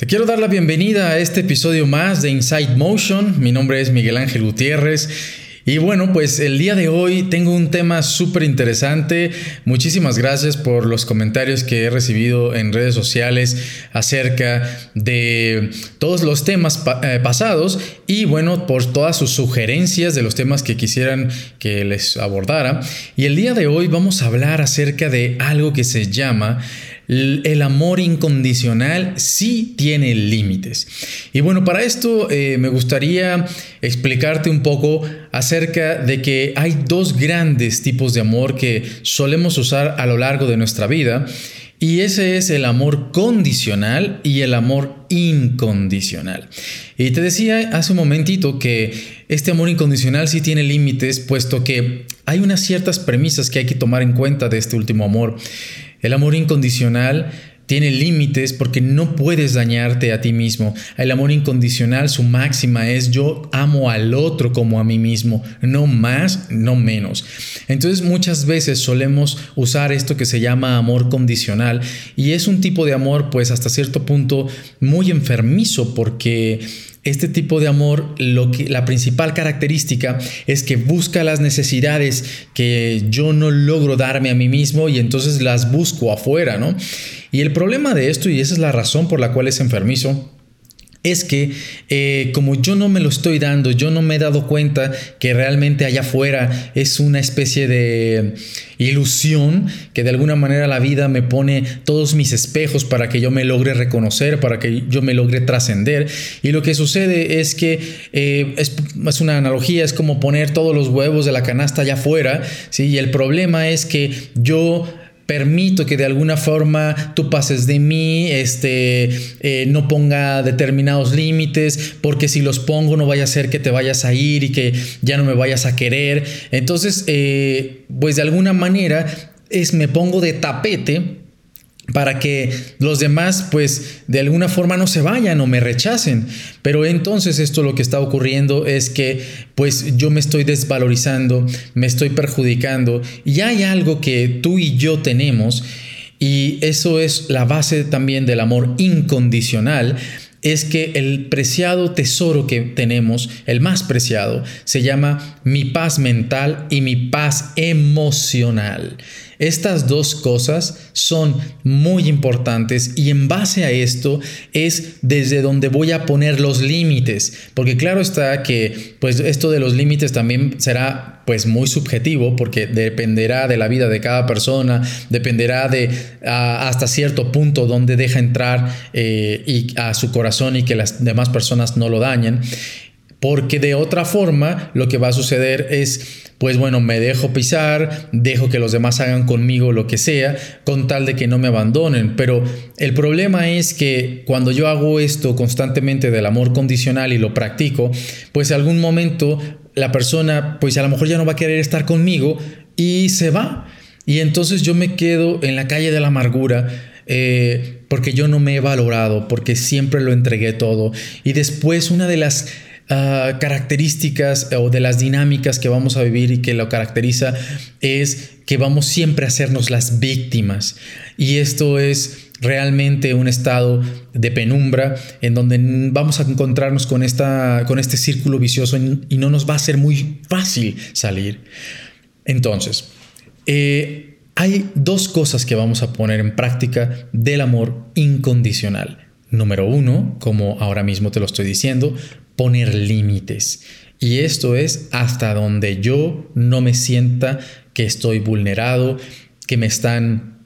Te quiero dar la bienvenida a este episodio más de Inside Motion. Mi nombre es Miguel Ángel Gutiérrez. Y bueno, pues el día de hoy tengo un tema súper interesante. Muchísimas gracias por los comentarios que he recibido en redes sociales acerca de todos los temas eh, pasados y bueno, por todas sus sugerencias de los temas que quisieran que les abordara. Y el día de hoy vamos a hablar acerca de algo que se llama el amor incondicional sí tiene límites. Y bueno, para esto eh, me gustaría explicarte un poco acerca de que hay dos grandes tipos de amor que solemos usar a lo largo de nuestra vida. Y ese es el amor condicional y el amor incondicional. Y te decía hace un momentito que este amor incondicional sí tiene límites, puesto que hay unas ciertas premisas que hay que tomar en cuenta de este último amor. El amor incondicional tiene límites porque no puedes dañarte a ti mismo. El amor incondicional, su máxima es yo amo al otro como a mí mismo, no más, no menos. Entonces muchas veces solemos usar esto que se llama amor condicional y es un tipo de amor pues hasta cierto punto muy enfermizo porque este tipo de amor, lo que, la principal característica es que busca las necesidades que yo no logro darme a mí mismo y entonces las busco afuera, ¿no? Y el problema de esto, y esa es la razón por la cual es enfermizo, es que eh, como yo no me lo estoy dando, yo no me he dado cuenta que realmente allá afuera es una especie de ilusión que de alguna manera la vida me pone todos mis espejos para que yo me logre reconocer, para que yo me logre trascender. Y lo que sucede es que eh, es, una analogía, es como poner todos los huevos de la canasta allá afuera, ¿sí? y el problema es que yo permito que de alguna forma tú pases de mí, este, eh, no ponga determinados límites, porque si los pongo no vaya a ser que te vayas a ir y que ya no me vayas a querer. Entonces, eh, pues de alguna manera es me pongo de tapete para que los demás pues de alguna forma no se vayan o me rechacen. Pero entonces esto lo que está ocurriendo es que pues yo me estoy desvalorizando, me estoy perjudicando y hay algo que tú y yo tenemos y eso es la base también del amor incondicional es que el preciado tesoro que tenemos, el más preciado, se llama mi paz mental y mi paz emocional. Estas dos cosas son muy importantes y en base a esto es desde donde voy a poner los límites, porque claro está que pues esto de los límites también será pues muy subjetivo porque dependerá de la vida de cada persona, dependerá de hasta cierto punto donde deja entrar eh, y a su corazón y que las demás personas no lo dañen. Porque de otra forma lo que va a suceder es pues bueno, me dejo pisar, dejo que los demás hagan conmigo lo que sea, con tal de que no me abandonen. Pero el problema es que cuando yo hago esto constantemente del amor condicional y lo practico, pues algún momento la persona, pues a lo mejor ya no va a querer estar conmigo y se va. Y entonces yo me quedo en la calle de la amargura. Eh, porque yo no me he valorado, porque siempre lo entregué todo. Y después una de las Ah, características o de las dinámicas que vamos a vivir y que lo caracteriza es que vamos siempre a hacernos las víctimas. Y esto es realmente un estado de penumbra en donde vamos a encontrarnos con, esta, con este círculo vicioso y no nos va a ser muy fácil salir. Entonces, eh, hay dos cosas que vamos a poner en práctica del amor incondicional. Número uno, como ahora mismo te lo estoy diciendo, poner límites. Y esto es hasta donde yo no me sienta que estoy vulnerado, que me están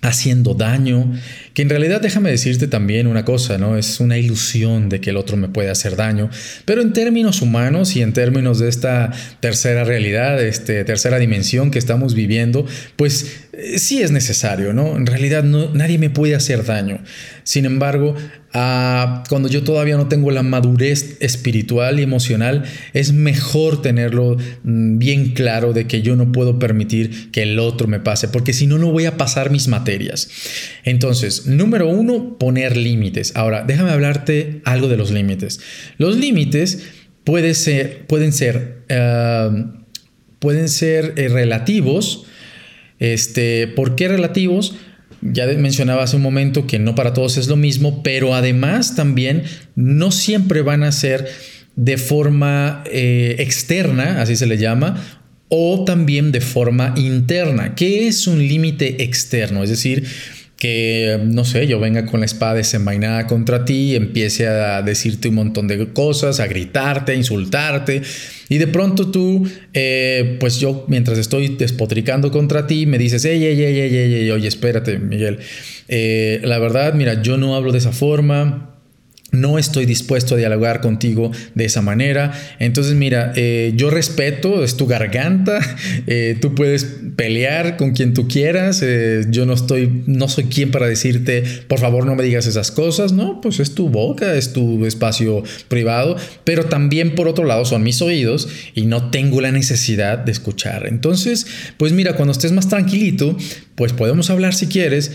haciendo daño, que en realidad déjame decirte también una cosa, ¿no? Es una ilusión de que el otro me puede hacer daño, pero en términos humanos y en términos de esta tercera realidad, este tercera dimensión que estamos viviendo, pues eh, sí es necesario, ¿no? En realidad nadie me puede hacer daño. Sin embargo, ah, cuando yo todavía no tengo la madurez espiritual y emocional, es mejor tenerlo mm, bien claro de que yo no puedo permitir que el otro me pase, porque si no, no voy a pasar mis materias. Entonces, número uno, poner límites. Ahora, déjame hablarte algo de los límites. Los límites ser, pueden ser, ah, pueden ser eh, relativos. Este, ¿Por qué relativos? ya mencionaba hace un momento que no para todos es lo mismo, pero además también no siempre van a ser de forma eh, externa, así se le llama, o también de forma interna. ¿Qué es un límite externo? Es decir, que, no sé, yo venga con la espada desenvainada contra ti, empiece a decirte un montón de cosas, a gritarte, a insultarte, y de pronto tú, eh, pues yo mientras estoy despotricando contra ti, me dices, ey, ey, ey, ey, ey, ey oye, espérate, Miguel, eh, la verdad, mira, yo no hablo de esa forma, no estoy dispuesto a dialogar contigo de esa manera. Entonces, mira, eh, yo respeto, es tu garganta, eh, tú puedes pelear con quien tú quieras, eh, yo no estoy, no soy quien para decirte, por favor no me digas esas cosas, no, pues es tu boca, es tu espacio privado, pero también por otro lado son mis oídos y no tengo la necesidad de escuchar. Entonces, pues mira, cuando estés más tranquilito, pues podemos hablar si quieres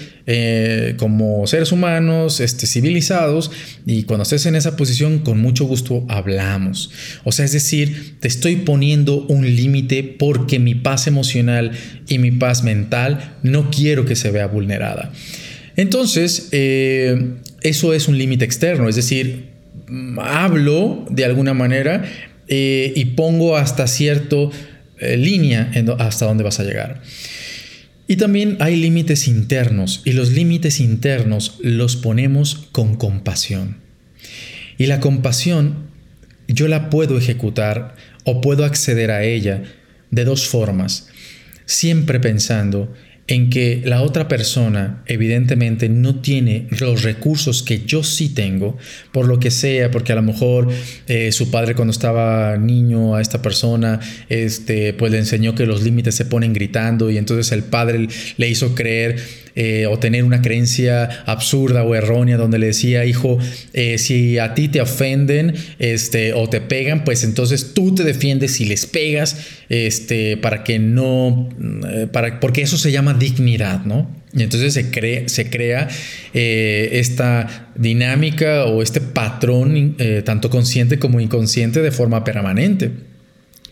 como seres humanos, este, civilizados y cuando estés en esa posición, con mucho gusto hablamos. O sea, es decir, te estoy poniendo un límite porque mi paz emocional y mi paz mental no quiero que se vea vulnerada. Entonces, eh, eso es un límite externo, es decir, hablo de alguna manera eh, y pongo hasta cierta eh, línea hasta dónde vas a llegar. Y también hay límites internos y los límites internos los ponemos con compasión. Y la compasión yo la puedo ejecutar o puedo acceder a ella de dos formas, siempre pensando en que la otra persona evidentemente no tiene los recursos que yo sí tengo, por lo que sea, porque a lo mejor eh, su padre cuando estaba niño a esta persona, este, pues le enseñó que los límites se ponen gritando y entonces el padre le hizo creer eh, o tener una creencia absurda o errónea donde le decía, hijo, eh, si a ti te ofenden este, o te pegan, pues entonces tú te defiendes y les pegas este, para que no, eh, para, porque eso se llama dignidad, ¿no? Y entonces se, se crea esta dinámica o este patrón, tanto consciente como inconsciente, de forma permanente.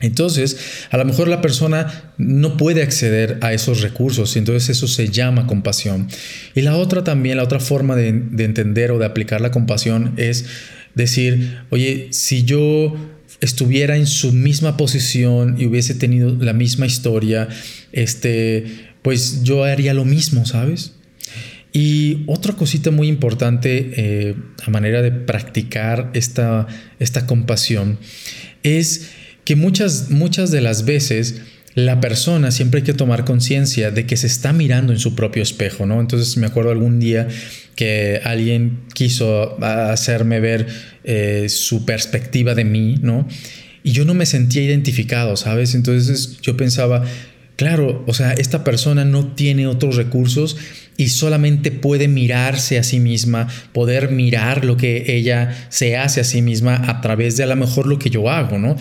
Entonces, a lo mejor la persona no puede acceder a esos recursos y entonces eso se llama compasión. Y la otra también, la otra forma de, entender o de aplicar la compasión es decir, oye, si yo estuviera en su misma posición y hubiese tenido la misma historia, este, pues yo haría lo mismo, ¿sabes? Y otra cosita muy importante eh, a manera de practicar esta, esta compasión es que muchas, muchas de las veces la persona siempre hay que tomar conciencia de que se está mirando en su propio espejo, ¿no? Entonces me acuerdo algún día que alguien quiso hacerme ver eh, su perspectiva de mí, ¿no? Y yo no me sentía identificado, ¿sabes? Entonces yo pensaba, claro, o sea, esta persona no tiene otros recursos y solamente puede mirarse a sí misma, poder mirar lo que ella se hace a sí misma a través de a lo mejor lo que yo hago, ¿no?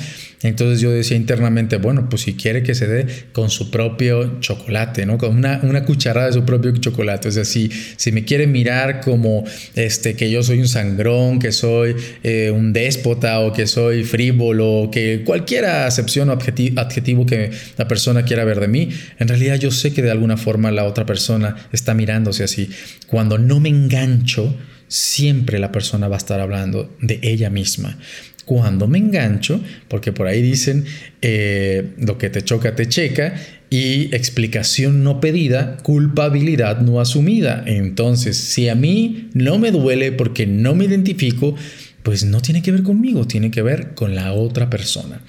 Entonces yo decía internamente, bueno, pues si quiere que se dé con su propio chocolate, ¿no? Con una, una cucharada de su propio chocolate. O sea, si, si me quiere mirar como este, que yo soy un sangrón, que soy eh, un déspota o que soy frívolo, que cualquier acepción o adjetivo, adjetivo que la persona quiera ver de mí, en realidad yo sé que de alguna forma la otra persona está mirándose así. Cuando no me engancho, siempre la persona va a estar hablando de ella misma cuando me engancho, porque por ahí dicen eh, lo que te choca te checa y explicación no pedida, culpabilidad no asumida. Entonces, si a mí no me duele porque no me identifico, pues no tiene que ver conmigo, tiene que ver con la otra persona.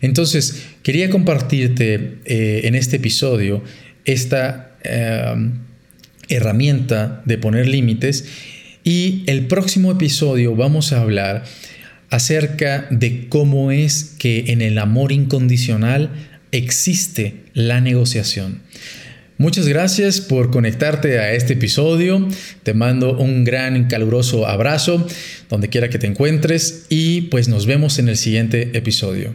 Entonces, quería compartirte eh, en este episodio esta eh, herramienta de poner límites y el próximo episodio vamos a hablar acerca de cómo es que en el amor incondicional existe la negociación. Muchas gracias por conectarte a este episodio. Te mando un gran caluroso abrazo donde quiera que te encuentres y pues nos vemos en el siguiente episodio.